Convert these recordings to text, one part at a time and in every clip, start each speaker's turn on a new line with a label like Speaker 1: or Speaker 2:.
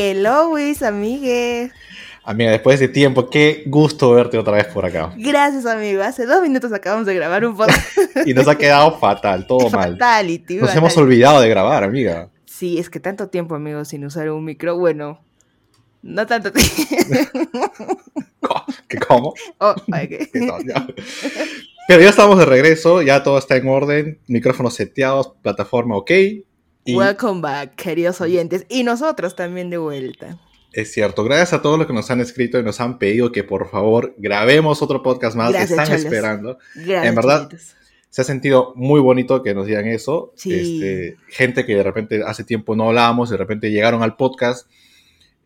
Speaker 1: Hello, Luis, amigue.
Speaker 2: Amiga, después de tiempo, qué gusto verte otra vez por acá.
Speaker 1: Gracias, amigo. Hace dos minutos acabamos de grabar un podcast.
Speaker 2: y nos ha quedado fatal, todo mal.
Speaker 1: Fatality.
Speaker 2: Nos hemos olvidado de grabar, amiga.
Speaker 1: Sí, es que tanto tiempo, amigo, sin usar un micro. Bueno, no tanto tiempo.
Speaker 2: ¿Qué cómo?
Speaker 1: Oh, okay.
Speaker 2: Pero ya estamos de regreso, ya todo está en orden, micrófonos seteados, plataforma ok.
Speaker 1: Welcome back, queridos oyentes. Y nosotros también de vuelta.
Speaker 2: Es cierto, gracias a todos los que nos han escrito y nos han pedido que por favor grabemos otro podcast más. Gracias, Están esperando. Gracias, en verdad, se ha sentido muy bonito que nos digan eso. Este, gente que de repente hace tiempo no hablábamos, de repente llegaron al podcast.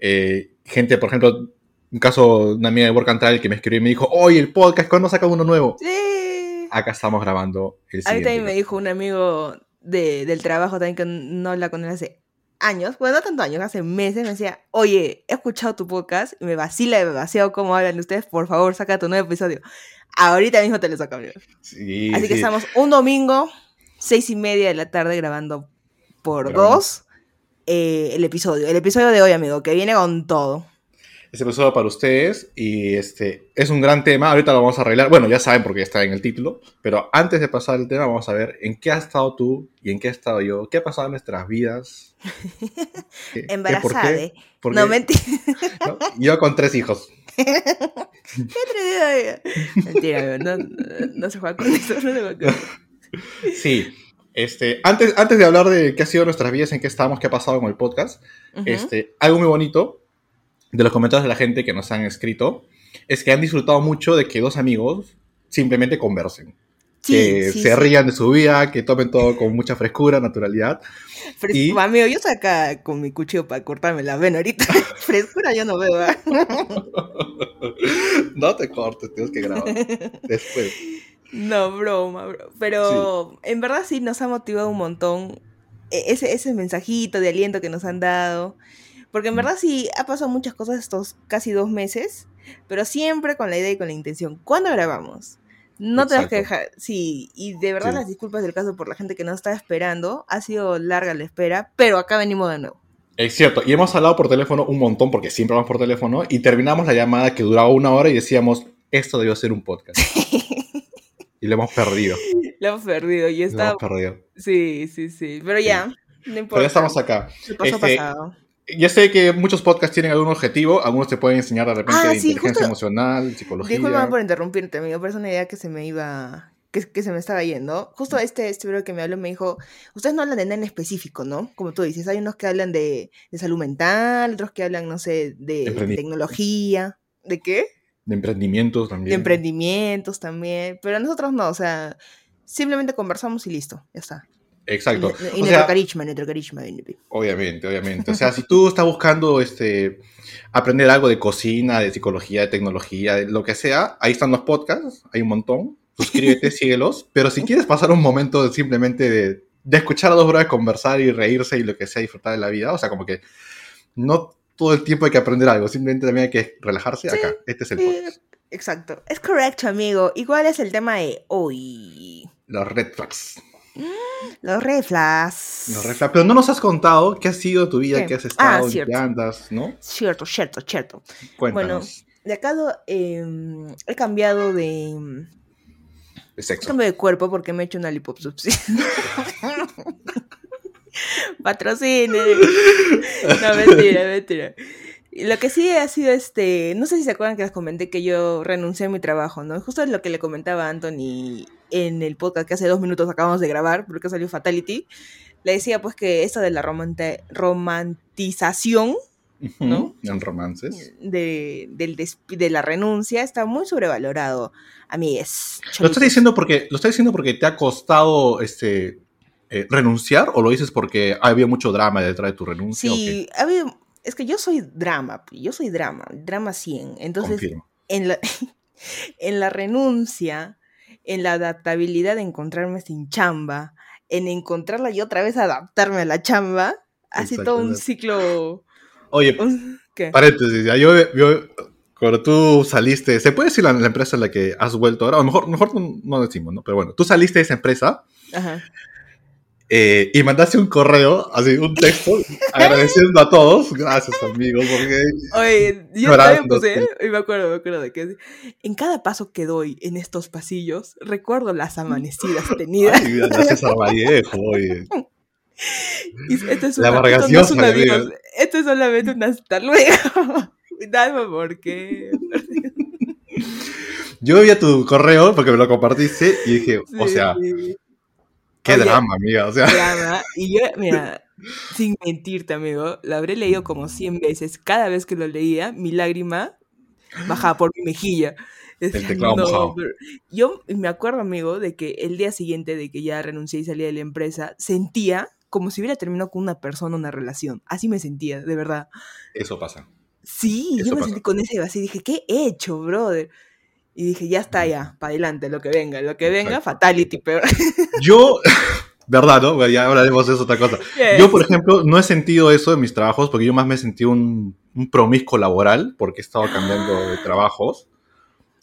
Speaker 2: Eh, gente, por ejemplo, un caso, una amiga de Work and Travel que me escribió y me dijo, oye, el podcast, ¿cuándo saca uno nuevo?
Speaker 1: Sí.
Speaker 2: Acá estamos grabando
Speaker 1: el A mí también me dijo un amigo de, del trabajo también que no habla con él hace años, bueno, no tanto años, hace meses, me decía, oye, he escuchado tu podcast y me vacila demasiado cómo hablan ustedes, por favor, saca tu nuevo episodio. Ahorita mismo te lo saco, Sí, Así que estamos un domingo, seis y media de la tarde, grabando por dos eh, el episodio. El episodio de hoy, amigo, que viene con todo
Speaker 2: este episodio para ustedes y este es un gran tema. Ahorita lo vamos a arreglar. Bueno, ya saben porque está en el título, pero antes de pasar el tema vamos a ver en qué has estado tú y en qué he estado yo, qué ha pasado en nuestras vidas.
Speaker 1: Embarazada. ¿eh? no, mentira.
Speaker 2: Yo con tres hijos.
Speaker 1: ¿Qué Mentira, no, no, se juega con eso, no se juega con eso.
Speaker 2: Sí. Este, antes, antes de hablar de qué ha sido nuestras vidas, en qué estamos, qué ha pasado con el podcast, este, algo muy bonito de los comentarios de la gente que nos han escrito es que han disfrutado mucho de que dos amigos simplemente conversen. que se rían de su vida, que tomen todo con mucha frescura, naturalidad.
Speaker 1: y... Amigo, yo acá con mi cuchillo para cortarme la vena ahorita. frescura yo no veo. ¿eh?
Speaker 2: no te cortes, tienes que grabar después.
Speaker 1: No, broma, bro. Pero en verdad sí nos ha motivado un montón e-, ese, ese mensajito de aliento que nos han dado. Porque en verdad sí ha pasado muchas cosas estos casi dos meses, pero siempre con la idea y con la intención. ¿Cuándo grabamos? No te vas que dejar, sí, y de verdad las disculpas del caso por la gente que no está esperando, ha sido larga la espera, pero acá venimos de nuevo.
Speaker 2: Es cierto, y hemos hablado por teléfono un montón, porque siempre vamos por teléfono, y terminamos la llamada que duraba una hora y decíamos, esto debió ser un podcast. y lo hemos perdido.
Speaker 1: Lo hemos perdido, y está...
Speaker 2: Lo hemos perdido.
Speaker 1: Sí, sí, sí, pero ya, no importa.
Speaker 2: Pero ya estamos acá.
Speaker 1: Paso este, pasado
Speaker 2: ya sé que muchos podcasts tienen algún objetivo, algunos te pueden enseñar de repente ah, de inteligencia emocional, psicología.
Speaker 1: Disculpa por interrumpirte, amigo, pero es una idea que se me iba, que, que, se me estaba yendo. Justo este, este que me habló me dijo, ustedes no hablan de nada en específico, ¿no? Como tú dices, hay unos que hablan de, de salud mental, otros que hablan, no sé, de, tecnología. ¿De qué?
Speaker 2: De emprendimientos también.
Speaker 1: De emprendimientos también, pero nosotros no, o sea, simplemente conversamos y listo, ya está.
Speaker 2: Exacto.
Speaker 1: Y, nuestro carisma, nuestro carisma.
Speaker 2: Obviamente, obviamente. O sea, si tú estás buscando este, aprender algo de cocina, de psicología, de tecnología, de lo que sea, ahí están los podcasts, hay un montón. Suscríbete, síguelos. Pero si quieres pasar un momento simplemente de, de escuchar a dos horas conversar y reírse y lo que sea, disfrutar de la vida, o sea, como que no todo el tiempo hay que aprender algo, simplemente también hay que relajarse acá. Este es el podcast.
Speaker 1: Exacto. Es correcto, amigo. Igual es el tema de hoy.
Speaker 2: Los red flags.
Speaker 1: Los reflas.
Speaker 2: Los reflas. Pero no nos has contado qué ha sido tu vida, qué has estado, ah, qué andas, ¿no?
Speaker 1: Cierto, cierto, cierto. Bueno, de acá em, he cambiado de.
Speaker 2: De sexo.
Speaker 1: Cambio de cuerpo porque me he hecho una liposucción. Patrocine. No, mentira, mentira. Lo que sí ha sido este, no sé si se acuerdan que les comenté que yo renuncié a mi trabajo, ¿no? Justo es lo que le comentaba a Anthony en el podcast que hace dos minutos acabamos de grabar, porque salió Fatality. Le decía pues que esto de la romantización, ¿no?
Speaker 2: En romances.
Speaker 1: De, del de la renuncia está muy sobrevalorado. A mí es.
Speaker 2: ¿Lo estás diciendo porque, lo estás diciendo porque te ha costado este eh, renunciar o lo dices porque había mucho drama detrás de tu renuncia?
Speaker 1: Sí, ha habido es que yo soy drama, yo soy drama, drama 100. Entonces, en la, en la renuncia, en la adaptabilidad de encontrarme sin chamba, en encontrarla y otra vez adaptarme a la chamba, así todo un ciclo.
Speaker 2: Oye, ¿qué? paréntesis, ya, yo, yo, cuando tú saliste, ¿se puede decir la, la, empresa en la que has vuelto ahora? A lo mejor, mejor no, decimos, ¿no? Pero bueno, tú saliste de esa empresa. Ajá eh, y mandaste un correo, así un texto, agradeciendo a todos. Gracias, amigos, porque.
Speaker 1: Oye, yo también puse, y me acuerdo, me acuerdo de que en cada paso que doy en estos pasillos, recuerdo las amanecidas tenidas. Ay,
Speaker 2: gracias a Vallejo, oye.
Speaker 1: esto es, una, esto no es esto es solamente un hasta luego. Dame por qué.
Speaker 2: Yo vi a tu correo porque me lo compartiste y dije, o sea, qué drama, amiga. O sea.
Speaker 1: Drama. Y yo, mira, sin mentirte, amigo, lo habré leído como 100 veces. Cada vez que lo leía, mi lágrima bajaba por mi mejilla. Yo me acuerdo, amigo, de que el día siguiente de que ya renuncié y salí de la empresa, sentía como si hubiera terminado con una persona una relación. Así me sentía, de verdad.
Speaker 2: Eso pasa.
Speaker 1: Sí, yo me sentí con ese vacío y dije, ¿qué he hecho, brother? Y dije, ya está, ya, para adelante, lo que venga, lo que venga, fatality, pero...
Speaker 2: Yo, verdad, ¿no? Ya hablaremos de eso otra cosa. Yo, por ejemplo, no he sentido eso en mis trabajos porque yo más me he sentido un, un promiscuo laboral porque he estado cambiando de trabajos.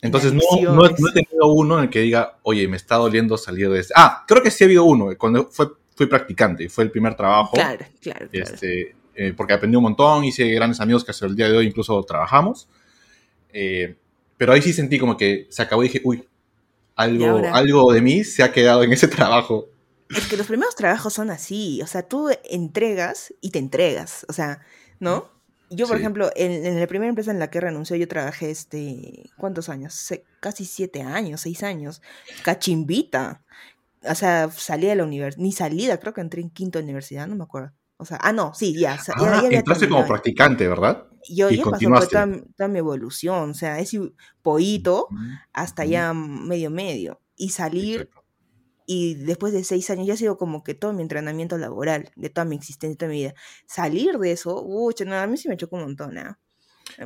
Speaker 2: Entonces, no, no, he tenido uno en el que diga, oye, me está doliendo salir de este. Ah, creo que sí ha habido uno, cuando fue, fui practicante y fue el primer trabajo.
Speaker 1: Claro, claro.
Speaker 2: Este, eh, porque aprendí un montón, hice grandes amigos que hasta el día de hoy incluso trabajamos. Eh, pero ahí sí sentí como que se acabó y dije, uy, algo, algo de mí se ha quedado en ese trabajo.
Speaker 1: Es que los primeros trabajos son así, o sea, tú entregas y te entregas, o sea, ¿no? Yo, por ejemplo, en, la primera empresa en la que renunció, yo trabajé, este, ¿cuántos años? casi siete años, seis años. Cachimbita. O sea, salí de la universidad, ni salida, creo que entré en quinto universidad, no me acuerdo. O sea, ah, no, sí, ya.
Speaker 2: Ah, entraste como practicante, ¿verdad?
Speaker 1: Yo y ya pasó toda, mi evolución, o sea, es poito hasta ya medio medio. Y salir, y después de seis años ya ha sido como que todo mi entrenamiento laboral, de toda mi existencia, de toda mi vida. Salir de eso, uy, a mí sí me chocó un montón, ¿eh?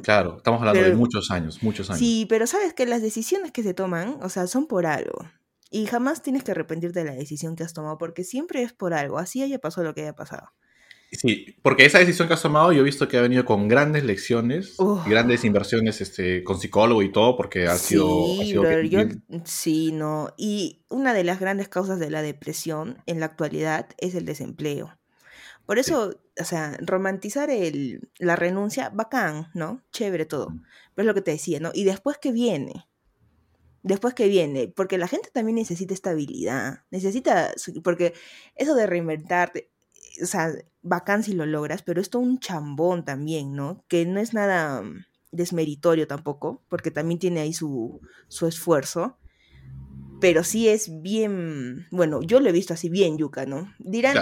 Speaker 2: Claro, estamos hablando de muchos años, muchos años.
Speaker 1: Sí, pero sabes que las decisiones que se toman, o sea, son por algo. Y jamás tienes que arrepentirte de la decisión que has tomado, porque siempre es por algo, así haya pasado lo que haya pasado.
Speaker 2: Sí, porque esa decisión que has tomado yo he visto que ha venido con grandes lecciones, grandes inversiones este, con psicólogo y todo, porque ha sido...
Speaker 1: sí, no. Y una de las grandes causas de la depresión en la actualidad es el desempleo. Por eso, o sea, romantizar el, la renuncia, bacán, ¿no? Chévere todo. Pero es lo que te decía, ¿no? Y después que viene, después que viene, porque la gente también necesita estabilidad, necesita, porque eso de reinventarte, o sea, bacán si lo logras, pero esto un chambón también, ¿no? Que no es nada mm, desmeritorio tampoco, porque también tiene ahí su, su esfuerzo, pero sí es bien, bueno, yo lo he visto así bien yuca, ¿no? Dirán,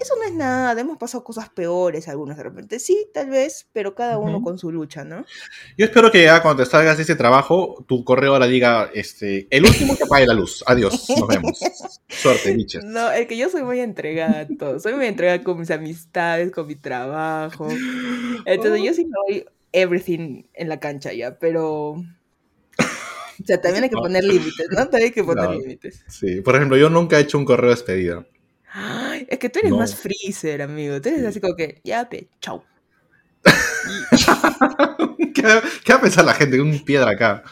Speaker 1: eso no es nada, hemos pasado cosas peores algunas de repente. Sí, tal vez, pero cada uno con su lucha, ¿no?
Speaker 2: Yo espero que ya cuando te salgas de ese trabajo, tu correo ahora diga, este, el último que apague la luz. Adiós, nos vemos. Suerte, bichas.
Speaker 1: No, es que yo soy muy entregada a todo. Soy muy entregada con mis amistades, con mi trabajo. Entonces yo sí doy everything en la cancha ya, pero... O sea, también hay que poner límites, ¿no? También hay que poner límites.
Speaker 2: Sí, por ejemplo, yo nunca he hecho un correo
Speaker 1: Es que tú eres más freezer, amigo. Tú eres así como que, ya, pe, chau.
Speaker 2: ¿Qué, va a pensar la gente? Un piedra acá.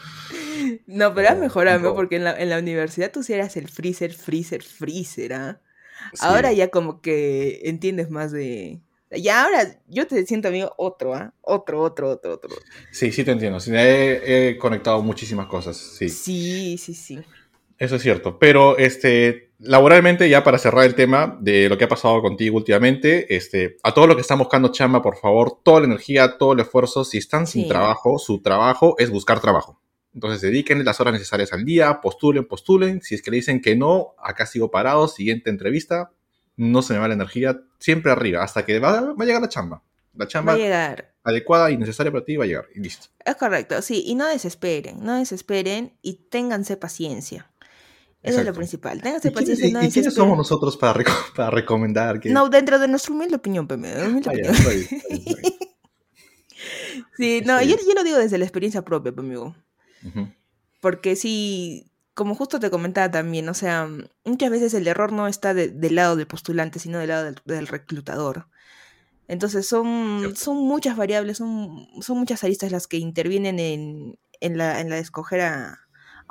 Speaker 1: No, pero has mejorado, porque en la, en la, universidad tú sí eras el freezer, freezer, freezer, ¿ah? Ahora ya como que entiendes más de... Ya ahora yo te siento, amigo, otro, ¿ah? Otro, otro, otro, otro.
Speaker 2: Sí, sí te entiendo. he, he conectado muchísimas cosas, sí.
Speaker 1: Sí, sí, sí.
Speaker 2: Eso es cierto. Pero este, laboralmente, ya para cerrar el tema de lo que ha pasado contigo últimamente, este, a todos los que están buscando chamba, por favor, toda la energía, todo el esfuerzo, si están sin trabajo, su trabajo es buscar trabajo. Entonces dediquen las horas necesarias al día, postulen, postulen. Si es que le dicen que no, acá sigo parado, siguiente entrevista, no se me va la energía, siempre arriba, hasta que va, a llegar la chamba. La chamba adecuada y necesaria para ti va a llegar y listo.
Speaker 1: Es correcto, sí, y no desesperen, no desesperen y ténganse paciencia. Eso es lo principal. Téngase paciencia.
Speaker 2: ¿Y, quiénes somos nosotros para, para recomendar? Que...
Speaker 1: No, dentro de nuestra humilde opinión, sí, no, yo, yo, lo digo desde la experiencia propia, amigo. Porque sí, como justo te comentaba también, o sea, muchas veces el error no está del lado del postulante, sino del lado del, reclutador. Entonces son, son muchas variables, son, son muchas aristas las que intervienen en, en, la, en la de escoger a,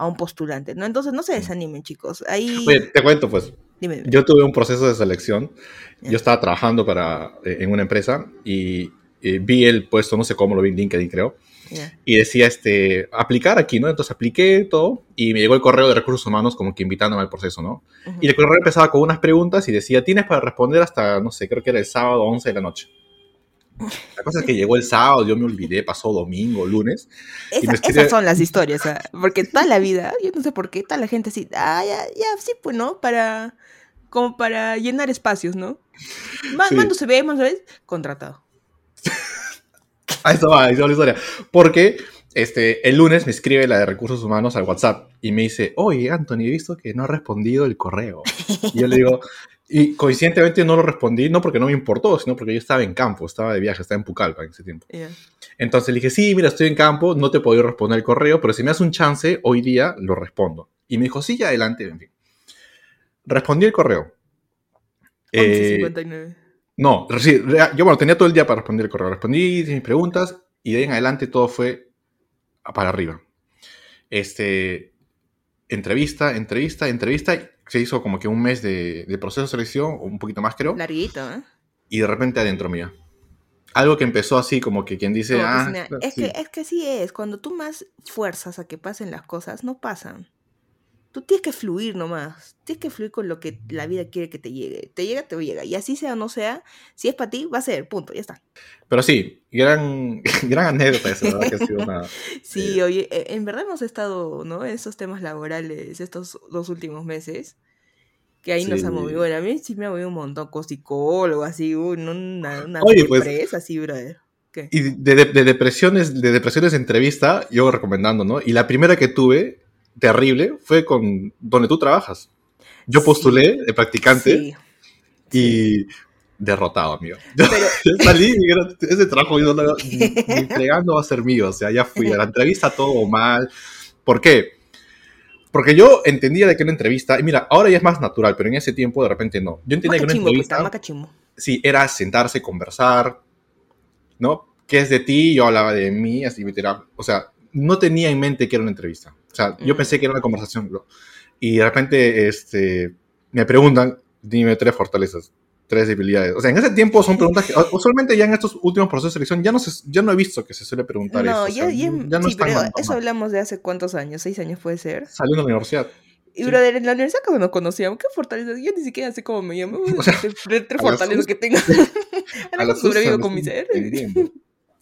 Speaker 1: a un postulante, ¿no? Entonces no se desanimen, chicos. Ahí...
Speaker 2: te cuento, pues.
Speaker 1: Dime, dime.
Speaker 2: Yo tuve un proceso de selección. Yo estaba trabajando para, eh, en una empresa y, y vi el puesto, no sé cómo lo vi en LinkedIn, creo.
Speaker 1: Ya.
Speaker 2: Y decía, este, aplicar aquí, ¿no? Entonces apliqué todo y me llegó el correo de recursos humanos como que invitándome al proceso, ¿no?
Speaker 1: Ujú.
Speaker 2: Y el correo empezaba con unas preguntas y decía, tienes para responder hasta, no sé, creo que era el sábado 11 de la noche. La cosa es que llegó el sábado, yo me olvidé, pasó domingo, lunes. y
Speaker 1: Esa-
Speaker 2: me escribe-
Speaker 1: Esas son las historias, porque toda la vida, yo no sé por qué, toda la gente así, ah, ya, ya, sí, pues, ¿no? Para, como para llenar espacios, ¿no? Ma-
Speaker 2: Sí.
Speaker 1: Mando se ve, mando se ve, contratado.
Speaker 2: Ahí está, ahí está la historia. Porque este, el lunes me escribe la de recursos humanos al WhatsApp y me dice, oye, Anthony, he visto que no ha respondido el correo. Y yo le digo, y coincidentemente no lo respondí, no porque no me importó, sino porque yo estaba en campo, estaba de viaje, estaba en Pucallpa en ese tiempo.
Speaker 1: Ya.
Speaker 2: Entonces le dije, sí, mira, estoy en campo, no te podido responder el correo, pero si me das un chance, hoy día lo respondo. Y me dijo, sí, ya adelante, en fin. Respondí el correo. Eh,
Speaker 1: 11.59.
Speaker 2: no, sí, rea- yo bueno, tenía todo el día para responder el correo. Respondí mis preguntas y de ahí en adelante todo fue para arriba. Este, entrevista, entrevista, entrevista. Se hizo como que un mes de, de proceso de selección, un poquito más creo,
Speaker 1: Larguito, ¿eh?
Speaker 2: y de repente adentro mío. Algo que empezó así como que quien dice,
Speaker 1: Como
Speaker 2: ah,
Speaker 1: es,
Speaker 2: sí".
Speaker 1: que, es que sí es, cuando tú más fuerzas a que pasen las cosas, no pasan. Tú tienes que fluir nomás, tienes que fluir con lo que la vida quiere que te llegue. Te llega, te llega. Y así sea o no sea, si es para ti, va a ser, punto, ya está.
Speaker 2: Pero sí, gran, gran anécdota esa, ¿verdad? Que ha sido una...
Speaker 1: Sí, oye, e- en verdad hemos estado, ¿no? En esos temas laborales estos dos últimos meses. Que ahí nos
Speaker 2: Sí.
Speaker 1: ha movido. Bueno, a mí sí me ha movido un montón con psicólogo, así, una, una
Speaker 2: Oye, pues,
Speaker 1: así, brother. ¿Qué?
Speaker 2: Y de, de- de depresiones, de depresiones de entrevista, yo recomendando, ¿no? Y la primera que tuve, terrible, fue con donde tú trabajas. Yo postulé de practicante
Speaker 1: Sí,
Speaker 2: y derrotado, amigo. Yo,
Speaker 1: pero
Speaker 2: salí y ese trabajo yo no ni ni va a ser mío. O sea, ya fui a la entrevista todo mal. ¿Por qué? Porque yo entendía de que una entrevista, y mira, ahora ya es más natural, pero en ese tiempo de repente no. Yo entendía que una
Speaker 1: pues,
Speaker 2: entrevista sí, era sentarse, conversar, ¿no? ¿Qué es de ti? Yo hablaba de mí, así tiraba. O sea, no tenía en mente que era una entrevista. O sea, yo pensé que era una conversación. ¿no? Y de repente este, me preguntan, dime tres fortalezas, tres debilidades. O sea, en ese tiempo son preguntas que usualmente ya en estos últimos procesos de selección ya no, se, ya no he visto que se suele preguntar
Speaker 1: No,
Speaker 2: eso. o
Speaker 1: ya,
Speaker 2: sea,
Speaker 1: ya,
Speaker 2: ya no
Speaker 1: sí, pero eso hablamos de hace cuántos años, seis años puede ser.
Speaker 2: Saliendo de la universidad.
Speaker 1: Y
Speaker 2: Sí.
Speaker 1: brother, en la universidad cuando nos conocíamos, ¿qué fortalezas? Yo ni siquiera sé cómo me llamo.
Speaker 2: O sea,
Speaker 1: tres, fortalezas que tengo. Ahora
Speaker 2: la
Speaker 1: sobrevivo con mi ser.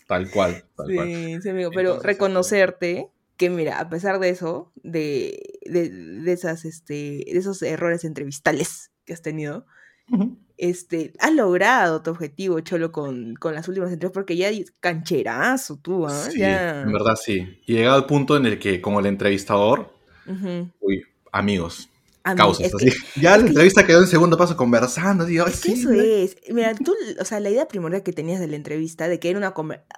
Speaker 2: Tal cual, tal cual.
Speaker 1: Sí, sí, amigo. Pero
Speaker 2: Entonces,
Speaker 1: reconocerte que, mira, a pesar de eso, de, de, de esas, este, de esos errores entrevistales que has tenido, este, has logrado tu objetivo, Cholo, con, con las últimas entrevistas, porque ya cancherazo tú, ¿ah?
Speaker 2: Sí,
Speaker 1: ya.
Speaker 2: en verdad sí. Y llegado al punto en el que, como el entrevistador, uy, amigos,
Speaker 1: mí,
Speaker 2: causas.
Speaker 1: es que-
Speaker 2: así. ya la
Speaker 1: que-
Speaker 2: entrevista quedó en segundo paso conversando.
Speaker 1: Es que
Speaker 2: sí,
Speaker 1: eso es. Mira, tú, o sea, la idea primordial que tenías de la entrevista, de que era una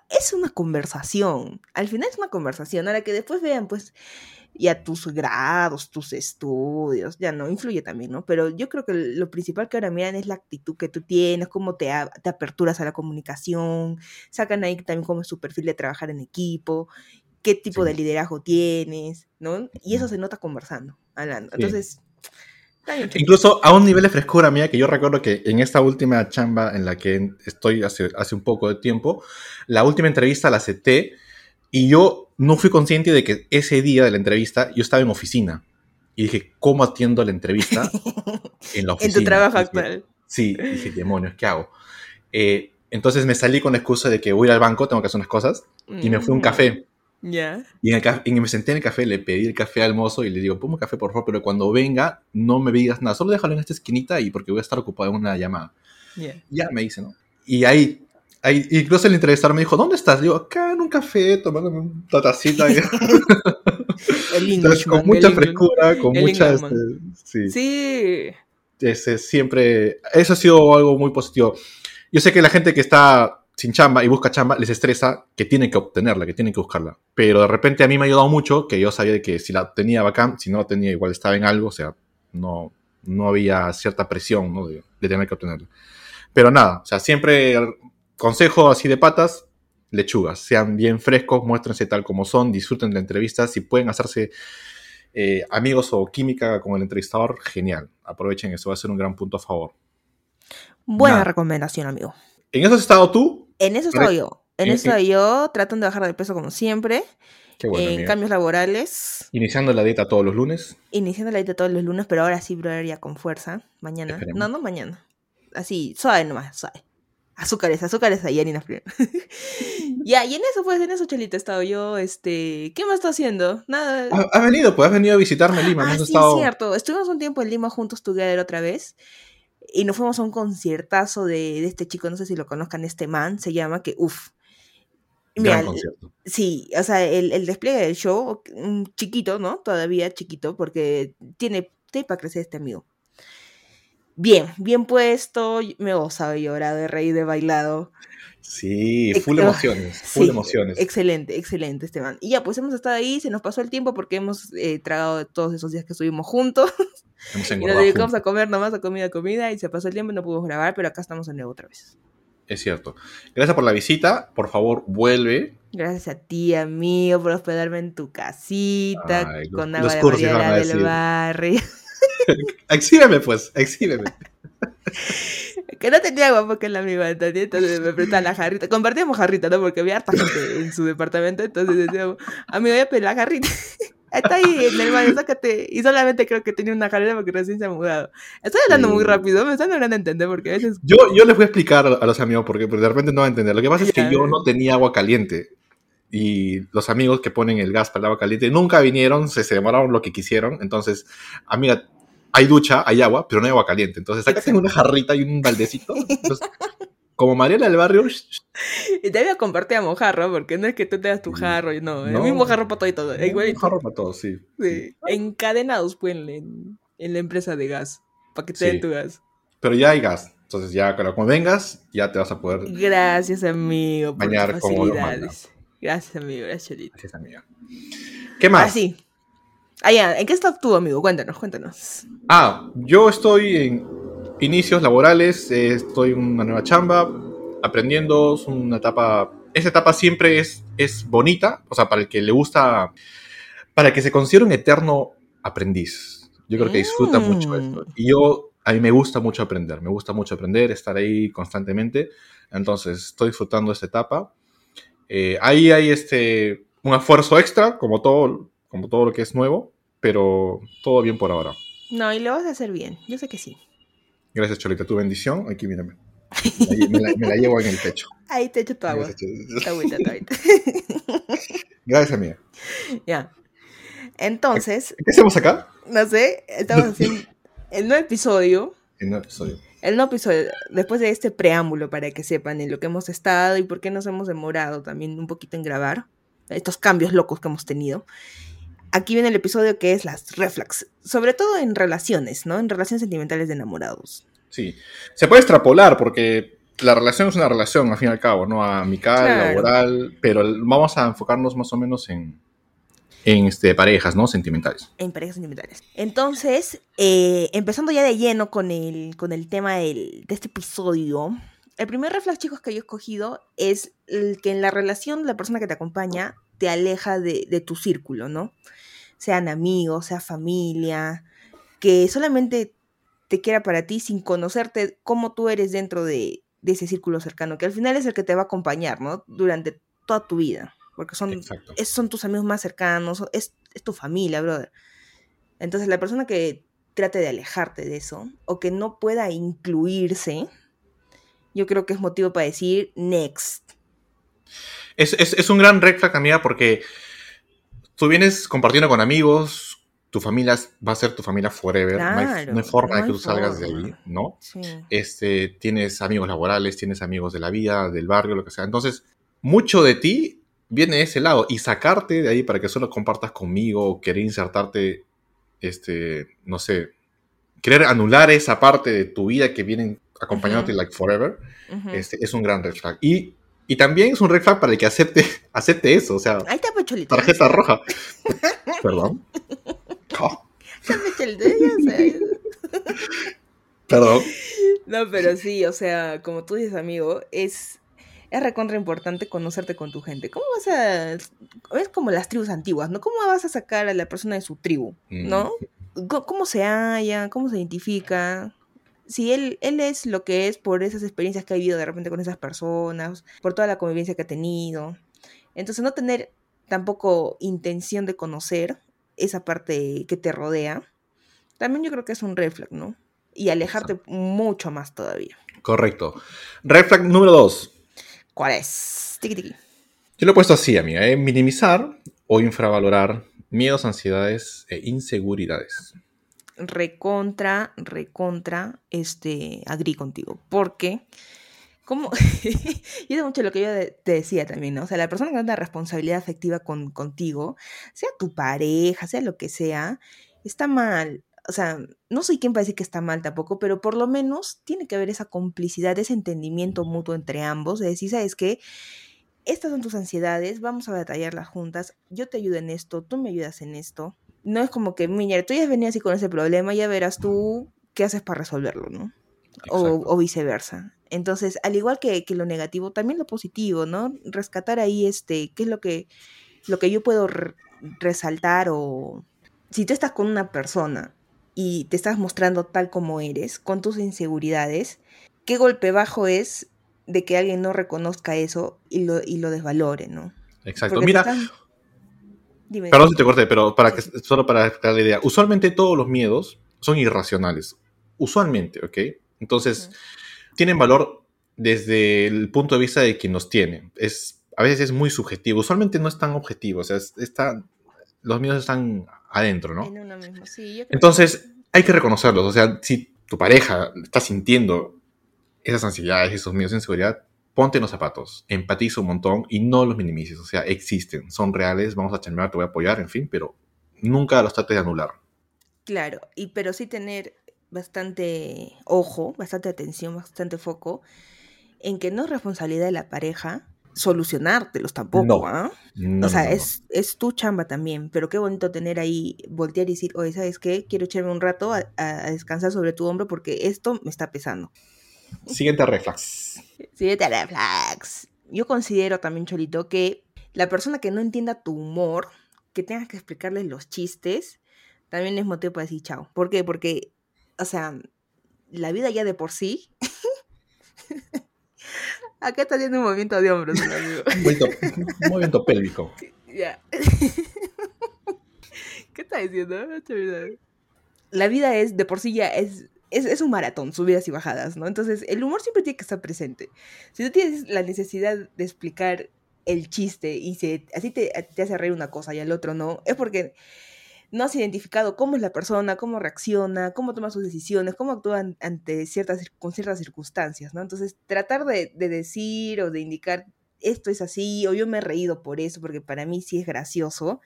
Speaker 1: es una conversación. Al final es una conversación. Ahora que después vean, pues, ya tus grados, tus estudios, ya no, influye también, ¿no? Pero yo creo que lo principal que ahora miran es la actitud que tú tienes, cómo te, te aperturas a la comunicación, sacan ahí también cómo es tu perfil de trabajar en equipo, qué tipo
Speaker 2: Sí.
Speaker 1: de liderazgo tienes, ¿no? Y eso se nota conversando, hablando. Entonces.
Speaker 2: Incluso a un nivel de frescura mía, que yo recuerdo que en esta última chamba en la que estoy hace, hace un poco de tiempo, la última entrevista la acepté y yo no fui consciente de que ese día de la entrevista yo estaba en oficina. Y dije, ¿cómo atiendo la entrevista en la oficina?
Speaker 1: en tu trabajo
Speaker 2: Dije,
Speaker 1: actual.
Speaker 2: Sí, dije, demonios, ¿qué hago? Eh, entonces me salí con la excusa de que voy a ir al banco, tengo que hacer unas cosas, y me fui a un
Speaker 1: Mm,
Speaker 2: café.
Speaker 1: Ya.
Speaker 2: Y, en el ca- y me senté en el café, le pedí el café al mozo y le digo, ponme café, por favor, pero cuando venga, no me digas nada, solo déjalo en esta esquinita y porque voy a estar ocupado en una llamada.
Speaker 1: Ya.
Speaker 2: Ya, me dice, ¿no? Y ahí, ahí incluso el entrevistador me dijo, ¿dónde estás? Digo, acá en un café, tomándome una tacita.
Speaker 1: El
Speaker 2: Entonces, con mucha frescura, con
Speaker 1: el
Speaker 2: mucha... Este, sí,
Speaker 1: Sí.
Speaker 2: ese siempre... Eso ha sido algo muy positivo. Yo sé que la gente que está sin chamba y busca chamba les estresa que tienen que obtenerla, que tienen que buscarla. Pero de repente a mí me ha ayudado mucho que yo sabía que si la tenía bacán, si no la tenía igual estaba en algo, o sea, no, no había cierta presión ¿no? de, de tener que obtenerla. Pero nada, o sea, siempre el consejo así de patas, lechugas, sean bien frescos, muéstrense tal como son, disfruten de la entrevista, si pueden hacerse eh, amigos o química con el entrevistador, genial. Aprovechen eso, va a ser un gran punto a favor.
Speaker 1: Buena
Speaker 2: Nada.
Speaker 1: recomendación, amigo.
Speaker 2: ¿En eso has estado tú?
Speaker 1: En eso
Speaker 2: Re-
Speaker 1: yo. En
Speaker 2: en-
Speaker 1: eso estaba yo, tratando de bajar de peso como siempre.
Speaker 2: Qué bueno,
Speaker 1: en
Speaker 2: amiga.
Speaker 1: cambios laborales.
Speaker 2: Iniciando la dieta todos los lunes.
Speaker 1: Iniciando la dieta todos los lunes, pero ahora sí, brother, ya con fuerza. Mañana.
Speaker 2: Esperemos.
Speaker 1: No, no mañana. Así, suave nomás, suave. Azúcares, azúcares y harinas primero. ya, y en eso, pues, en eso, Chelita, he estado yo, este... ¿Qué más está haciendo? Nada.
Speaker 2: Has venido, pues has venido a visitarme Lima.
Speaker 1: Ah, sí,
Speaker 2: estado...
Speaker 1: es cierto. Estuvimos un tiempo en Lima juntos together otra vez. Y nos fuimos a un conciertazo de, de este chico, no sé si lo conozcan, este man, se llama, que uff. Sí, o sea, el, el despliegue del show, mm, chiquito, ¿no? Todavía chiquito, porque tiene, tiene para crecer este amigo. Bien, bien puesto, me he gozado, he llorado, he reído, he bailado.
Speaker 2: Sí,
Speaker 1: Ex-
Speaker 2: full
Speaker 1: ah,
Speaker 2: emociones, full
Speaker 1: Sí,
Speaker 2: emociones.
Speaker 1: Excelente, excelente este man. Y ya, pues hemos estado ahí, se nos pasó el tiempo porque hemos eh, tragado todos esos días que estuvimos juntos.
Speaker 2: Hemos
Speaker 1: Y nos dedicamos a comer nomás, a comida, comida, y se pasó el tiempo y no pudimos grabar, pero acá estamos de nuevo otra vez.
Speaker 2: Es cierto. Gracias por la visita. Por favor, vuelve.
Speaker 1: Gracias a ti, amigo, por hospedarme en tu casita,
Speaker 2: Ay,
Speaker 1: con agua de Mariela del barrio.
Speaker 2: Exhíbeme, pues, exhíbeme.
Speaker 1: que no tenía agua porque es la amiga. Entonces me prestaba la jarrita. Compartíamos jarrita, ¿no? Porque había harta gente en su departamento, entonces decíamos, amigo, voy a pedir la jarrita. Está ahí en el baño, sácate. Y solamente creo que tenía una jarrita porque recién se ha mudado. Estoy hablando muy rápido, me están logrando entender porque a veces
Speaker 2: Yo, yo les voy a explicar a los amigos porque de repente no van a entender. Lo que pasa es que yo no tenía agua caliente. Y los amigos que ponen el gas para el agua caliente nunca vinieron, se, se demoraron lo que quisieron. Entonces, amiga, hay ducha, hay agua, pero no hay agua caliente. Entonces, acá tengo una jarrita y un baldecito. Entonces, como Mariela del barrio,
Speaker 1: Y te voy a compartir a mojarro, porque no es que tú te das tu jarro, y no, el
Speaker 2: No.
Speaker 1: mismo jarro para todo y todo. igualito.
Speaker 2: jarro para todos, sí.
Speaker 1: Sí. Encadenados, pues, en, la empresa de gas, para que te den
Speaker 2: Sí.
Speaker 1: tu gas.
Speaker 2: Pero ya hay gas. Entonces, ya cuando vengas, ya te vas a poder.
Speaker 1: Gracias, amigo, por
Speaker 2: Bañar
Speaker 1: tus
Speaker 2: como
Speaker 1: facilidades. Gracias, amigo, gracias, Chelita.
Speaker 2: Gracias, amiga. ¿Qué más?
Speaker 1: Ah, sí. Ah, ya, ¿en qué estás tú, amigo? Cuéntanos, cuéntanos.
Speaker 2: Ah, yo estoy en inicios laborales, eh, estoy en una nueva chamba, aprendiendo, es una etapa, esa etapa siempre es, es bonita, o sea, para el que le gusta, para el que se considera un eterno aprendiz. Yo creo que disfruta
Speaker 1: Mm.
Speaker 2: mucho esto. Y yo, a mí me gusta mucho aprender, me gusta mucho aprender, estar ahí constantemente, entonces estoy disfrutando esta etapa. Eh, ahí hay este, un esfuerzo extra, como todo, como todo lo que es nuevo, pero todo bien por ahora.
Speaker 1: No, y lo vas a hacer bien, yo sé que sí.
Speaker 2: Gracias, Cholita, tu bendición. Aquí, mírame. Me la, me la- llevo en el pecho.
Speaker 1: Ahí te echo tu agua.
Speaker 2: Gracias.
Speaker 1: Está agüita, agüita.
Speaker 2: Gracias, amiga.
Speaker 1: ya. Entonces,
Speaker 2: ¿Qué hacemos acá?
Speaker 1: no sé, estamos haciendo el nuevo episodio.
Speaker 2: En un episodio.
Speaker 1: El nuevo episodio, después de este preámbulo para que sepan en lo que hemos estado y por qué nos hemos demorado también un poquito en grabar, estos cambios locos que hemos tenido. Aquí viene el episodio que es las reflex, sobre todo en relaciones, ¿no? En relaciones sentimentales de enamorados.
Speaker 2: Sí. Se puede extrapolar porque la relación es una relación, al fin y al cabo, ¿no? Amical,
Speaker 1: Claro.
Speaker 2: laboral, pero vamos a enfocarnos más o menos en, en este, parejas, ¿no? Sentimentales.
Speaker 1: En parejas sentimentales. Entonces, eh, empezando ya de lleno con el, con el tema del- de este episodio, el primer reflex, chicos, que yo he escogido es el que en la relación la persona que te acompaña te aleja de, de tu círculo, ¿no? Sean amigos, sea familia, que solamente te quiera para ti sin conocerte cómo tú eres dentro de, de ese círculo cercano, que al final es el que te va a acompañar, ¿no? Durante toda tu vida, porque son es- son tus amigos más cercanos, es, es tu familia, brother. Entonces, la persona que trate de alejarte de eso o que no pueda incluirse, yo creo que es motivo para decir next.
Speaker 2: Es, es, es un gran red flag, amiga, porque tú vienes compartiendo con amigos, tu familia va a ser tu familia forever. no, hay,
Speaker 1: Claro,
Speaker 2: no hay forma
Speaker 1: no
Speaker 2: de que tú salgas de ahí, ¿no?
Speaker 1: Sí.
Speaker 2: este, tienes amigos laborales, tienes amigos de la vida, del barrio, lo que sea. Entonces, mucho de ti viene de ese lado y sacarte de ahí para que solo compartas conmigo o querer insertarte, este, no sé, querer anular esa parte de tu vida que vienen acompañándote
Speaker 1: Ujú.
Speaker 2: like forever,
Speaker 1: Ujú.
Speaker 2: este, es un gran red flag. Y, y también es un red flag para el que acepte, acepte eso, o sea,
Speaker 1: Ahí está
Speaker 2: tarjeta roja. Perdón. Oh, perdón.
Speaker 1: No, pero sí, o sea, como tú dices, amigo, es, es recontra importante conocerte con tu gente. ¿Cómo vas a... Es como las tribus antiguas, ¿no? ¿Cómo vas a sacar a la persona de su tribu, ¿no?
Speaker 2: Mm.
Speaker 1: ¿Cómo se halla? ¿Cómo se identifica? Si él, él es lo que es por esas experiencias que ha vivido de repente con esas personas, por toda la convivencia que ha tenido. Entonces no tener tampoco intención de conocer esa parte que te rodea, también yo creo que es un red flag, ¿no? Y alejarte mucho más todavía.
Speaker 2: Correcto. Red flag número dos.
Speaker 1: ¿Cuál es? Tiki tiki.
Speaker 2: Yo lo he puesto así, amiga. ¿eh? Minimizar o infravalorar miedos, ansiedades e inseguridades.
Speaker 1: Recontra, recontra, este, agrí contigo. Porque, como, y es mucho lo que yo te decía también, ¿no? O sea, la persona que tiene una responsabilidad afectiva con, contigo, sea tu pareja, sea lo que sea, está mal. O sea, no soy quien para decir que está mal tampoco, pero por lo menos tiene que haber esa complicidad, ese entendimiento mutuo entre ambos, de decir, ¿sabes qué? Estas son tus ansiedades, vamos a batallarlas juntas, yo te ayudo en esto, tú me ayudas en esto. No es como que, mira, tú ya has venido así con ese problema, ya verás tú qué haces para resolverlo, ¿no? O, o viceversa. Entonces, al igual que, que lo negativo, también lo positivo, ¿no? Rescatar ahí, este, qué es lo que, lo que yo puedo re- resaltar o... Si tú estás con una persona y te estás mostrando tal como eres, con tus inseguridades, qué golpe bajo es de que alguien no reconozca eso y lo, y lo desvalore, ¿no?
Speaker 2: Exacto.
Speaker 1: Porque
Speaker 2: Mira,
Speaker 1: Dime.
Speaker 2: perdón si te corté, pero para que, solo para dar la idea. Usualmente todos los miedos son irracionales. Usualmente, ¿ok? Entonces, tienen valor desde el punto de vista de quien los tiene. Es, a veces es muy subjetivo. Usualmente no es tan objetivo. O sea, es- está, los miedos están adentro, ¿no?
Speaker 1: En uno mismo, sí. yo creo que-
Speaker 2: Entonces, hay que reconocerlos. O sea, si tu pareja está sintiendo esas ansiedades, esos miedos, inseguridad, ponte en los zapatos, empatiza un montón y no los minimices. O sea, existen, son reales, vamos a chambear, te voy a apoyar, en fin, pero nunca los trates de anular.
Speaker 1: Claro, y pero sí tener bastante ojo, bastante atención, bastante foco en que no es responsabilidad de la pareja solucionártelos tampoco,
Speaker 2: No.
Speaker 1: ¿ah?
Speaker 2: No,
Speaker 1: o sea,
Speaker 2: no.
Speaker 1: Es, es tu chamba también, pero qué bonito tener ahí, voltear y decir, oye, ¿sabes qué? Quiero echarme un rato a- a descansar sobre tu hombro porque esto me está pesando.
Speaker 2: Siguiente reflex.
Speaker 1: La flags. Yo considero también, Cholito, que la persona que no entienda tu humor, que tengas que explicarles los chistes, también es motivo para decir chao. ¿Por qué? Porque, o sea, la vida ya de por sí. Acá está haciendo un movimiento de hombros, un amigo.
Speaker 2: Un movimiento, un movimiento pélvico.
Speaker 1: Ya. ¿Qué está diciendo? La vida es, de por sí ya es, es, es un maratón, subidas y bajadas, ¿no? Entonces, el humor siempre tiene que estar presente. Si tú tienes la necesidad de explicar el chiste y se, así te, te hace reír una cosa y al otro no, es porque no has identificado cómo es la persona, cómo reacciona, cómo toma sus decisiones, cómo actúa an- ante ciertas, con ciertas circunstancias, ¿no? Entonces, tratar de, de decir o de indicar esto es así, o yo me he reído por eso, porque para mí sí es gracioso,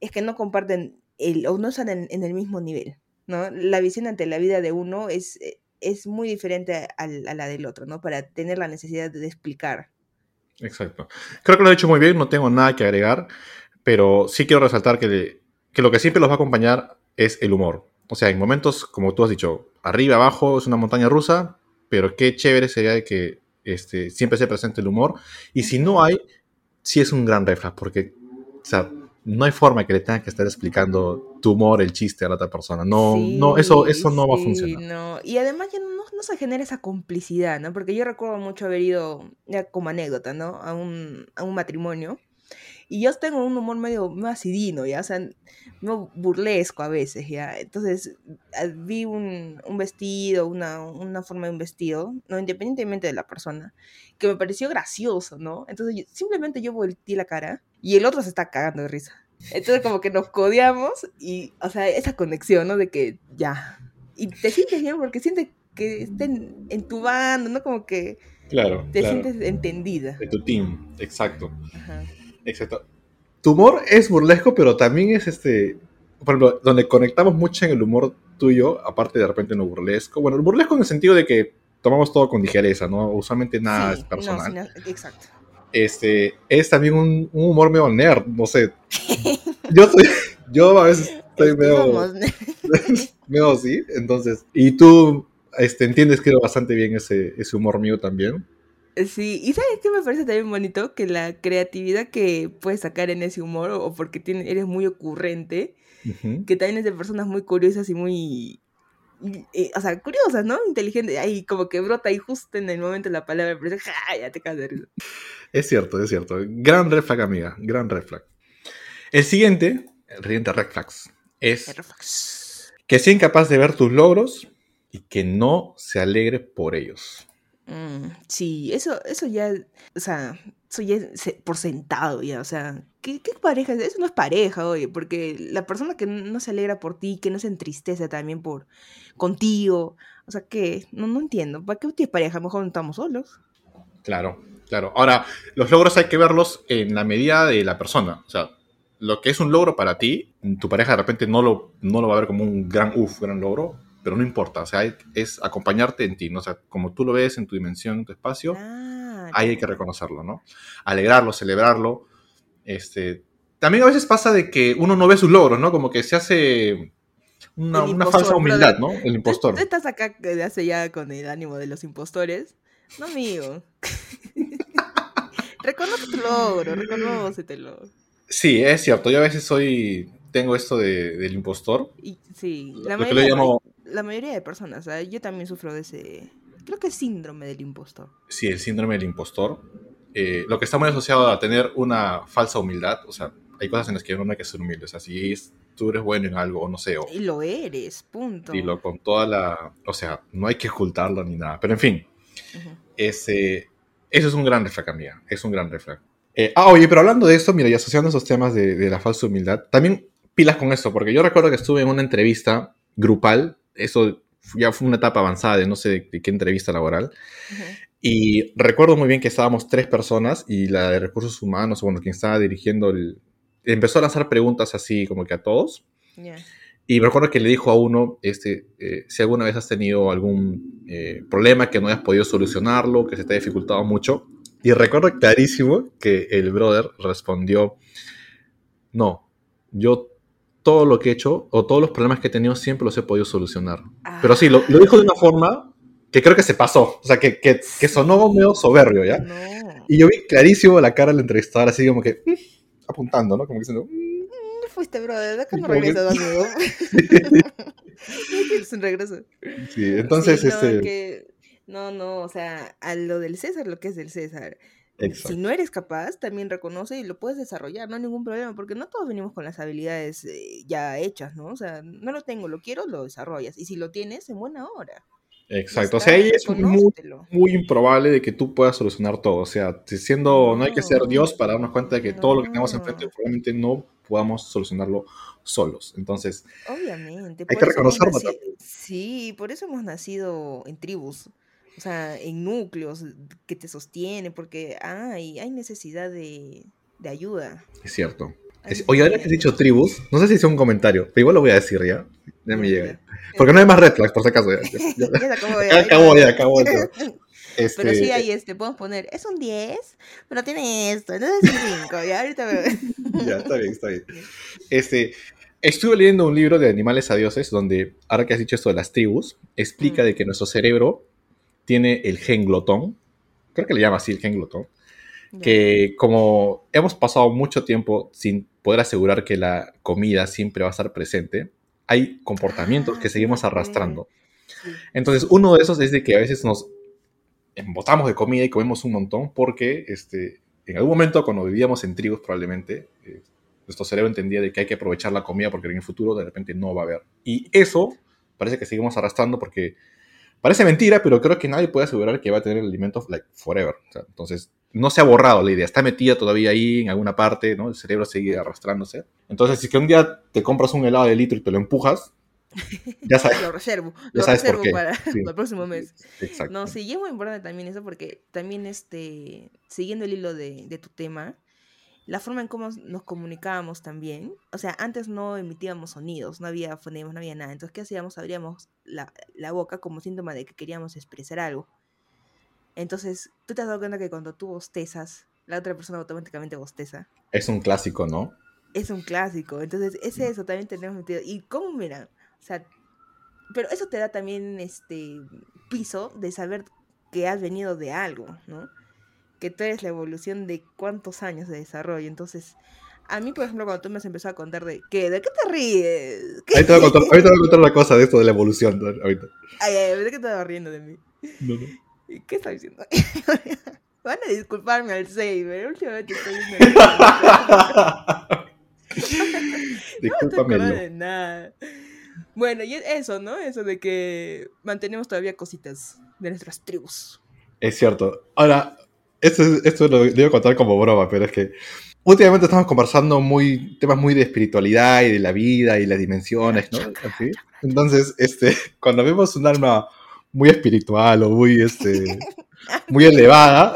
Speaker 1: es que no comparten el, o no están en, en el mismo nivel, ¿no? La visión ante la vida de uno es, eh, es muy diferente al- a, la del otro, ¿no? Para tener la necesidad de explicar.
Speaker 2: Exacto. Creo que lo he hecho muy bien, no tengo nada que agregar, pero sí quiero resaltar que, que lo que siempre los va a acompañar es el humor. O sea, en momentos, como tú has dicho, arriba, abajo, es una montaña rusa, pero qué chévere sería de que este, siempre se presente el humor. Y si no hay, sí es un gran reflejo, porque, o sea, no hay forma que le tengas que estar explicando tu humor, el chiste a la otra persona. No, no, eso, eso no va a
Speaker 1: sí,
Speaker 2: funcionar.
Speaker 1: no. Y además ya no, no se genera esa complicidad, ¿no? Porque yo recuerdo mucho haber ido, ya como anécdota, ¿no? A un, a un matrimonio. Y yo tengo un humor medio más acidino, ¿ya? O sea, no burlesco a veces, ¿ya? Entonces, ah, vi un, un vestido, una, una forma de un vestido, ¿no? Independientemente de la persona, que me pareció gracioso, ¿no? Entonces, yo- simplemente yo volteé la cara y el otro se está cagando de risa. Entonces, como que nos codeamos y, o sea, esa conexión, ¿no? De que ya. Y te sientes bien porque sientes que estén en tu bando, ¿no? Como que
Speaker 2: Claro,
Speaker 1: te
Speaker 2: claro.
Speaker 1: sientes entendida.
Speaker 2: De tu team, exacto.
Speaker 1: Ajá.
Speaker 2: Exacto. Tu humor es burlesco, pero también es este. Por ejemplo, donde conectamos mucho en el humor tuyo, aparte de repente en lo burlesco. Bueno, el burlesco en el sentido de que tomamos todo con ligereza, ¿no? Usualmente nada
Speaker 1: Sí,
Speaker 2: es personal.
Speaker 1: no, sí, no, exacto.
Speaker 2: Este, es también un, un humor medio nerd, no sé. Yo soy, yo a veces estoy
Speaker 1: Es que
Speaker 2: medio, medio así, entonces. Y tú este, entiendes, creo, bastante bien ese, ese humor mío también.
Speaker 1: Sí, y ¿sabes qué me parece también bonito? Que la creatividad que puedes sacar en ese humor, o porque tiene, eres muy ocurrente, que también es de personas muy curiosas y muy... eh, o sea, curiosas, ¿no? Inteligentes. Ahí como que brota ahí justo en el momento la palabra, pero ¡ja! ya te caes de risa.
Speaker 2: Es cierto, es cierto. Gran red flag, amiga. Gran red flag. El siguiente, el siguiente red flags, es que sea incapaz de ver tus logros y que no se alegre por ellos.
Speaker 1: Mm, sí, eso, eso ya, o sea, eso ya es por sentado ya, o sea, ¿qué, qué pareja es? Eso no es pareja, oye, porque la persona que no se alegra por ti, que no se entristece también por contigo, o sea, que no, no entiendo, ¿para qué tienes pareja? Mejor no estamos solos.
Speaker 2: Claro, claro. Ahora, los logros hay que verlos en la medida de la persona. O sea, lo que es un logro para ti, tu pareja de repente no lo, no lo va a ver como un gran uff, gran logro, pero no importa. O sea, es acompañarte en ti, ¿no? O sea, como tú lo ves en tu dimensión, en tu espacio, ahí hay que reconocerlo, ¿no? Alegrarlo, celebrarlo. Este, también a veces pasa de que uno no ve sus logros, ¿no? Como que se hace una, falsa humildad. ¿no? El
Speaker 1: ¿Tú-
Speaker 2: impostor.
Speaker 1: ¿Tú estás acá desde hace ya con el ánimo de los impostores? No, amigo. Reconoce tu logro, reconócetelo.
Speaker 2: Sí, es cierto. Yo a veces soy, tengo esto de- del impostor.
Speaker 1: Y, sí, la mayoría,
Speaker 2: llamo,
Speaker 1: la mayoría de personas, ¿sabes? yo también sufro de ese, creo que es síndrome del impostor.
Speaker 2: sí, el síndrome del impostor. Eh, lo que está muy asociado a tener una falsa humildad. O sea, hay cosas en las que uno no hay que ser humilde. O sea, si es- tú eres bueno en algo o no sé, o
Speaker 1: Y lo eres, punto.
Speaker 2: dilo con toda la... O sea, no hay que ocultarlo ni nada. Pero en fin,
Speaker 1: Ujú.
Speaker 2: ese, eso es un gran reflag, amiga. Es un gran reflag. Eh, ah, oye, pero hablando de esto, mira, y asociando esos temas de, de la falsa humildad, también pilas con esto, porque yo recuerdo que estuve en una entrevista grupal, eso ya fue una etapa avanzada de no sé de, de qué entrevista laboral, y recuerdo muy bien que estábamos tres personas y la de recursos humanos, bueno, quien estaba dirigiendo el... Empezó a lanzar preguntas así como que a todos, y me recuerdo que le dijo a uno, este, eh, si alguna vez has tenido algún eh, problema que no hayas podido solucionarlo, que se te ha dificultado mucho. Y recuerdo clarísimo que el brother respondió, no, yo todo lo que he hecho o todos los problemas que he tenido siempre los he podido solucionar. Pero sí, lo, lo dijo de una forma que creo que se pasó, o sea, que, que, que sonó medio soberbio, ¿ya?
Speaker 1: No.
Speaker 2: Y yo vi clarísimo la cara del entrevistador así como que mm, apuntando, ¿no? Como diciendo, mm,
Speaker 1: ¿Dónde fuiste, brother? De acá no
Speaker 2: Como que-
Speaker 1: regresas, amigo. es un regreso.
Speaker 2: sí, entonces,
Speaker 1: Sí, no,
Speaker 2: este...
Speaker 1: que- no, no, o sea, a lo del César, lo que es del César.
Speaker 2: Exacto.
Speaker 1: Si no eres capaz, también reconoce y lo puedes desarrollar, no hay ningún problema, porque no todos venimos con las habilidades eh, ya hechas, ¿no? O sea, no lo tengo, lo quiero, lo desarrollas. Y si lo tienes, en buena hora.
Speaker 2: Exacto, o sea, ahí es muy, improbable de que tú puedas solucionar todo. O sea, si siendo, no hay que ser. Dios para darnos cuenta de que todo lo que tenemos enfrente probablemente no podamos solucionarlo solos. Entonces,
Speaker 1: Obviamente.
Speaker 2: Hay que reconocerlo
Speaker 1: Sí, por eso hemos nacido en tribus, o sea, en núcleos que te sostienen, porque hay, hay necesidad de, de ayuda.
Speaker 2: es cierto. Es- oye, ahora que has dicho tribus, no sé si es un comentario, pero igual lo voy a decir ya. Ya me llega. Porque no hay más red flags, por si acaso. Ya, ya- ya-
Speaker 1: acabó,
Speaker 2: ya acabó,
Speaker 1: ya.
Speaker 2: acabó. Este,
Speaker 1: Pero sí hay este, podemos poner, es un 10, pero tiene esto, entonces es un 5, ya ahorita me...
Speaker 2: Ya, está bien, está bien. Este, estuve leyendo un libro de Animales a Dioses donde, ahora que has dicho esto de las tribus, explica
Speaker 1: Mm.
Speaker 2: de que nuestro cerebro tiene el gen glotón, creo que le llama así el gen glotón, que como hemos pasado mucho tiempo sin poder asegurar que la comida siempre va a estar presente, hay comportamientos
Speaker 1: Ah,
Speaker 2: que
Speaker 1: sí
Speaker 2: seguimos arrastrando. Entonces, uno de esos es de que a veces nos embotamos de comida y comemos un montón porque este, en algún momento cuando vivíamos en tribus probablemente, eh, nuestro cerebro entendía de que hay que aprovechar la comida porque en el futuro de repente no va a haber. Y eso parece que seguimos arrastrando porque parece mentira, pero creo que nadie puede asegurar que va a tener el alimento like, forever. O sea, entonces, no se ha borrado la idea, está metida todavía ahí en alguna parte, ¿no? El cerebro sigue arrastrándose. Entonces, si que un día te compras un helado de litro y te lo empujas, ya sabes.
Speaker 1: Lo reservo,
Speaker 2: Ya
Speaker 1: lo
Speaker 2: sabes por
Speaker 1: reservo
Speaker 2: qué.
Speaker 1: para,
Speaker 2: Sí.
Speaker 1: el próximo mes.
Speaker 2: Exacto.
Speaker 1: No, sí, y es muy importante también eso porque también, este, siguiendo el hilo de, de tu tema, la forma en cómo nos comunicábamos también, o sea, antes no emitíamos sonidos, no había fonemas, no había nada, entonces, ¿qué hacíamos? Abríamos la, la boca como síntoma de que queríamos expresar algo. Entonces, tú te has dado cuenta que cuando tú bostezas, la otra persona automáticamente bosteza.
Speaker 2: Es un clásico, ¿no?
Speaker 1: Es un clásico, entonces es eso, también tenemos metido. ¿Y cómo, mira? O sea, pero eso te da también este piso de saber que has venido de algo, ¿no? Que tú eres la evolución de cuántos años de desarrollo. Entonces, a mí, por ejemplo, cuando tú me has empezado a contar de ¿qué? ¿De qué te ríes? ¿Qué?
Speaker 2: Te voy a contar, ahorita voy a contar una cosa de esto de la evolución. ¿no? Ahorita.
Speaker 1: Ay, ay, ¿de qué te estás riendo de mí?
Speaker 2: No, no.
Speaker 1: ¿Y ¿Qué estás diciendo? Van a disculparme al Saber. Últimamente estoy viendo. No me estoy acordando
Speaker 2: Discúlpamelo.
Speaker 1: de nada. Bueno, y eso, ¿no? Eso de que mantenemos todavía cositas de nuestras tribus.
Speaker 2: Es cierto. Ahora, esto, es- esto lo debo contar como broma, pero es que últimamente estamos conversando muy temas muy de espiritualidad y de la vida y las dimensiones, ¿no? Así. Entonces, este, cuando vemos un alma muy espiritual o muy, este, muy elevada,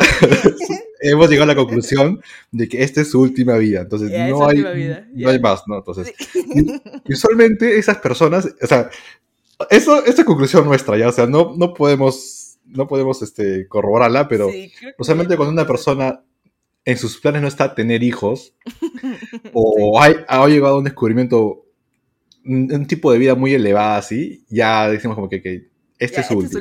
Speaker 2: hemos llegado a la conclusión de que esta es su última vida. Entonces,
Speaker 1: es
Speaker 2: no, hay,
Speaker 1: vida,
Speaker 2: no
Speaker 1: ya.
Speaker 2: hay más, ¿no? Entonces, y usualmente esas personas, o sea, eso, esta es conclusión nuestra, ya, o sea, no, no podemos, no podemos este, corroborarla, pero
Speaker 1: Sí, que
Speaker 2: usualmente cuando una persona en sus planes no está tener hijos, o hay- ha llegado a un descubrimiento, un, un tipo de vida muy elevada así, ya decimos como que, que este
Speaker 1: Ya,
Speaker 2: es su
Speaker 1: este es
Speaker 2: último, o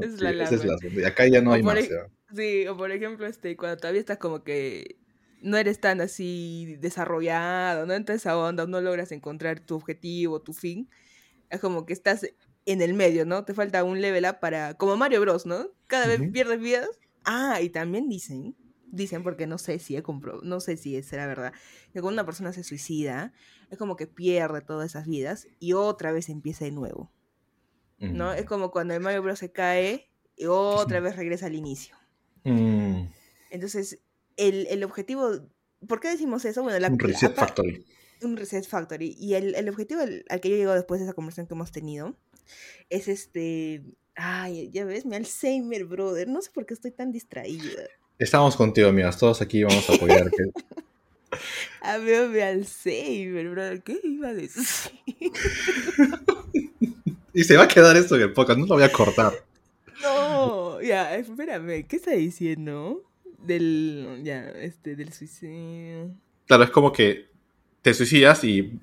Speaker 1: es la last
Speaker 2: es
Speaker 1: one.
Speaker 2: last one, y acá ya no
Speaker 1: O
Speaker 2: hay más.
Speaker 1: Sí, o por ejemplo, este, cuando todavía estás como que no eres tan así desarrollado, no entras a onda, no logras encontrar tu objetivo, tu fin, es como que estás en el medio, ¿no? Te falta un level up para, como Mario Bros, ¿no? Cada vez
Speaker 2: Ujú.
Speaker 1: pierdes vidas. Ah, y también dicen, dicen porque no sé si he compro, no sé si será verdad, que cuando una persona se suicida, es como que pierde todas esas vidas y otra vez empieza de nuevo, ¿no? Es como cuando el Mario Bros se cae y otra vez regresa al inicio.
Speaker 2: Mm,
Speaker 1: Entonces, el, el objetivo, ¿por qué decimos eso? Bueno, la,
Speaker 2: un reset
Speaker 1: apa-
Speaker 2: factory.
Speaker 1: un reset factory. Y el, el objetivo al, al que yo llego después de esa conversación que hemos tenido es este... Ay, ya ves, mi Alzheimer, brother. No sé por qué estoy tan distraída.
Speaker 2: Estamos contigo, amigas, todos aquí vamos a apoyarte.
Speaker 1: Ah, veo mi Alzheimer, brother. ¿Qué iba a decir?
Speaker 2: y se va a quedar esto en el podcast, no lo voy a cortar.
Speaker 1: No, ya, espérame. ¿Qué está diciendo? Del, ya, este, del suicidio.
Speaker 2: Claro, es como que te suicidas y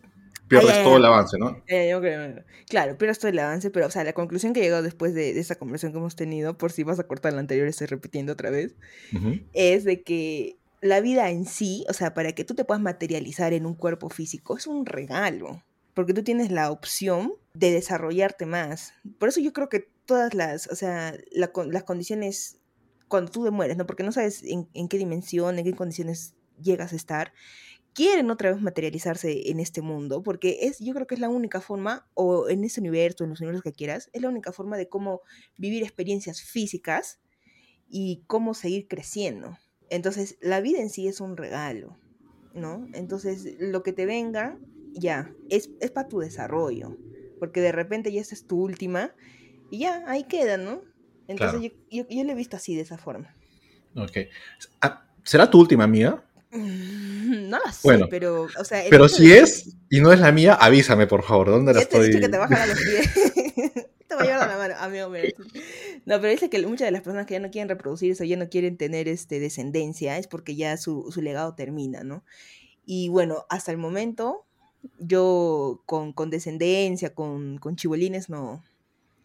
Speaker 2: pierdes
Speaker 1: ya,
Speaker 2: todo el
Speaker 1: ya.
Speaker 2: avance, ¿no?
Speaker 1: Yo creo- claro, pero esto del avance, pero, o sea, la conclusión que llegó después de, de esa conversación que hemos tenido, por si vas a cortar la anterior, estoy repitiendo otra vez,
Speaker 2: Ujú.
Speaker 1: es de que la vida en sí, o sea, para que tú te puedas materializar en un cuerpo físico, es un regalo, porque tú tienes la opción de desarrollarte más. Por eso yo creo que todas las, o sea, la las condiciones, cuando tú te mueres, ¿no? Porque no sabes en, en qué dimensión, en qué condiciones llegas a estar, quieren otra vez materializarse en este mundo, porque es, yo creo que es la única forma, o en este universo, en los universos que quieras, es la única forma de cómo vivir experiencias físicas y cómo seguir creciendo. Entonces, la vida en sí es un regalo, ¿no? Entonces, lo que te venga, ya, es, es para tu desarrollo, porque de repente ya esta es tu última y ya, ahí queda, ¿no? Entonces,
Speaker 2: Claro.
Speaker 1: yo, yo, yo lo he visto así, de esa forma.
Speaker 2: Ok. ¿Será tu última amiga?
Speaker 1: No la sé,
Speaker 2: Bueno,
Speaker 1: pero, o sea...
Speaker 2: Pero si
Speaker 1: de-
Speaker 2: es y no es la mía, avísame, por favor. ¿Dónde la
Speaker 1: Ya te he
Speaker 2: estoy?
Speaker 1: dicho que te va a jalar los pies. te va a llevar a la mano, amigo. mira. No, pero dice que muchas de las personas que ya no quieren reproducirse o ya no quieren tener este, descendencia es porque ya su, su legado termina, ¿no? Y bueno, hasta el momento, yo con, con descendencia, con, con chibolines, no.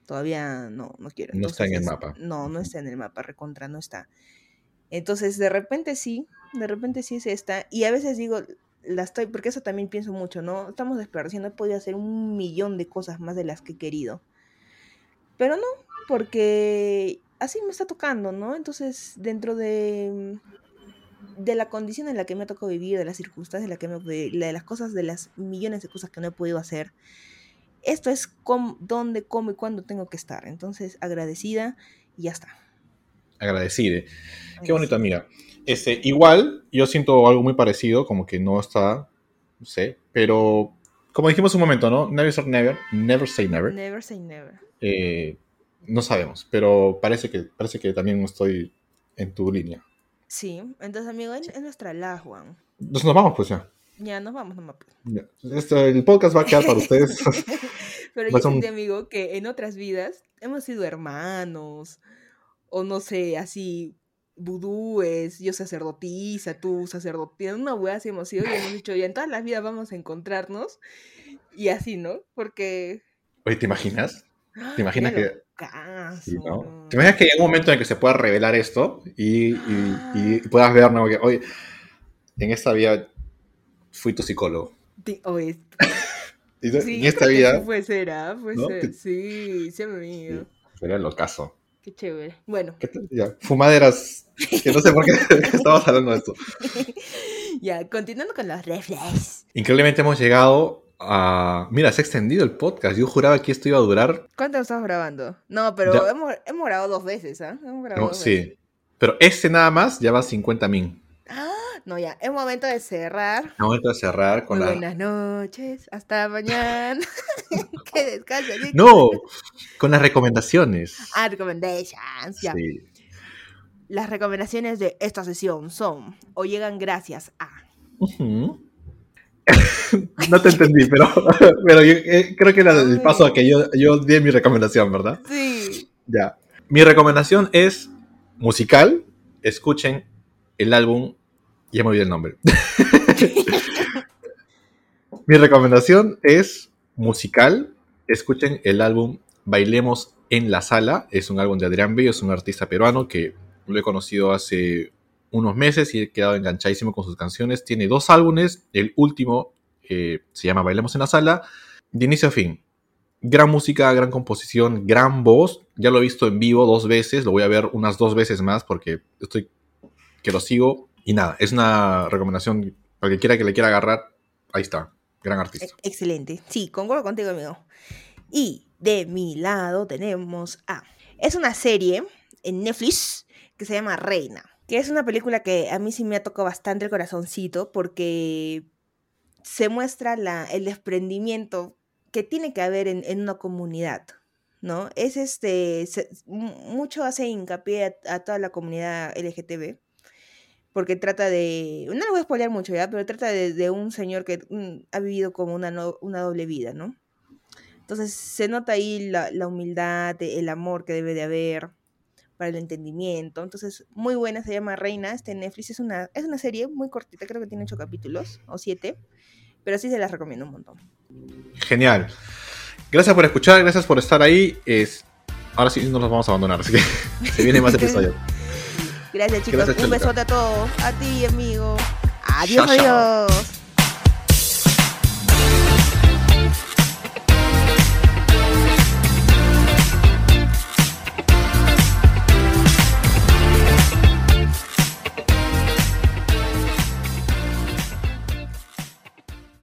Speaker 1: Todavía no, no quiero.
Speaker 2: No está en el mapa.
Speaker 1: No, no está en el mapa, recontra, no está. Entonces, de repente sí, de repente sí es esta. Y a veces digo, la estoy, porque eso también pienso mucho, ¿no? Estamos desperdiciando, he podido hacer un millón de cosas más de las que he querido. Pero no, porque así me está tocando, ¿no? Entonces, dentro de, de la condición en la que me ha tocado vivir, de las circunstancias en la que me, de, de las cosas, de las millones de cosas que no he podido hacer, esto es cómo, dónde, cómo y cuándo tengo que estar. Entonces, agradecida y ya está.
Speaker 2: Agradecida. Qué bonito, amiga. Este, igual, yo siento algo muy parecido, como que no está, no sé, pero como dijimos un momento, ¿no? Never say never, never say never.
Speaker 1: Never say never.
Speaker 2: Eh, no sabemos, pero parece que, parece que también estoy en tu línea.
Speaker 1: Sí, entonces, amigo, es, es nuestra la, Juan.
Speaker 2: Entonces nos vamos, pues ya.
Speaker 1: Ya, nos vamos nomás.
Speaker 2: Esto, el podcast va a quedar para ustedes.
Speaker 1: Pero yo sentí, amigo, que en otras vidas hemos sido hermanos, o no sé, así, vudúes, yo sacerdotisa, tú sacerdotisa, una wea así hemos sido y hemos dicho, ya en todas las vidas vamos a encontrarnos, y así, ¿no? Porque,
Speaker 2: Oye, ¿te imaginas? ¿Te imaginas que... sí, ¿no? ¿Te imaginas que hay un momento en el que se pueda revelar esto y, y- y puedas ver, ¿no? Que, oye, en esta vida fui tu psicólogo.
Speaker 1: Oye,
Speaker 2: Y
Speaker 1: sí,
Speaker 2: en esta vida
Speaker 1: ser, ¿ah? Sí, sí, amigo.
Speaker 2: era el ocaso.
Speaker 1: Qué chévere. Bueno,
Speaker 2: ¿Qué tal? Ya, fumaderas, que no sé por qué estamos hablando de esto.
Speaker 1: ya, continuando con los reflex.
Speaker 2: Increíblemente hemos llegado a... Mira, se ha extendido el podcast. Yo juraba que esto iba a durar...
Speaker 1: ¿Cuánto estamos grabando? No, pero
Speaker 2: Ya.
Speaker 1: hemos, hemos grabado dos veces, ¿ah? Hemos grabado
Speaker 2: No,
Speaker 1: dos veces.
Speaker 2: sí. Pero este nada más ya va a 50 min.
Speaker 1: No, ya, es momento de cerrar.
Speaker 2: Momento de cerrar con
Speaker 1: Muy
Speaker 2: la...
Speaker 1: buenas noches, hasta mañana. que descansen. ¿sí?
Speaker 2: No, con las recomendaciones.
Speaker 1: Ah, recommendations, ya.
Speaker 2: Sí.
Speaker 1: Las recomendaciones de esta sesión son o llegan gracias a
Speaker 2: no te entendí, pero, pero yo, eh, creo que era el paso a que yo, yo di mi recomendación, ¿verdad?
Speaker 1: Sí.
Speaker 2: Ya. Mi recomendación es musical. Escuchen el álbum. Ya me olvidé el nombre. Mi recomendación es musical. Escuchen el álbum Bailemos en la Sala. Es un álbum de Adrián Bello, es un artista peruano que lo he conocido hace unos meses y he quedado enganchadísimo con sus canciones. Tiene dos álbumes. El último eh, se llama Bailemos en la Sala. De inicio a fin. Gran música, gran composición, gran voz. Ya lo he visto en vivo dos veces. Lo voy a ver unas dos veces más porque estoy que lo sigo. Y nada, es una recomendación para que quiera que le quiera agarrar. Ahí está. Gran artista.
Speaker 1: Excelente. Sí, concuerdo contigo, amigo. Y de mi lado tenemos a. Es una serie en Netflix que se llama Reina. Que es una película que a mí sí me ha tocado bastante el corazoncito porque se muestra la, el desprendimiento que tiene que haber en, en una comunidad. ¿No? Es este. mucho hace hincapié a, a toda la comunidad LGTB porque trata de, no lo voy a spoilear mucho ya, pero trata de, de un señor que mm, ha vivido como una, no- una doble vida, ¿no? Entonces se nota ahí la, la humildad, el amor que debe de haber para el entendimiento. Entonces, muy buena, se llama Reina, este Netflix, es una, es una serie muy cortita, creo que tiene ocho capítulos o siete, pero sí se las recomiendo un montón.
Speaker 2: Genial. Gracias por escuchar, gracias por estar ahí. Es... Ahora sí no los vamos a abandonar, así que se vienen más episodios.
Speaker 1: Gracias chicos,
Speaker 2: Gracias,
Speaker 1: un besote a todos, a ti amigo. Adiós,
Speaker 2: Chao, chao.
Speaker 1: adiós.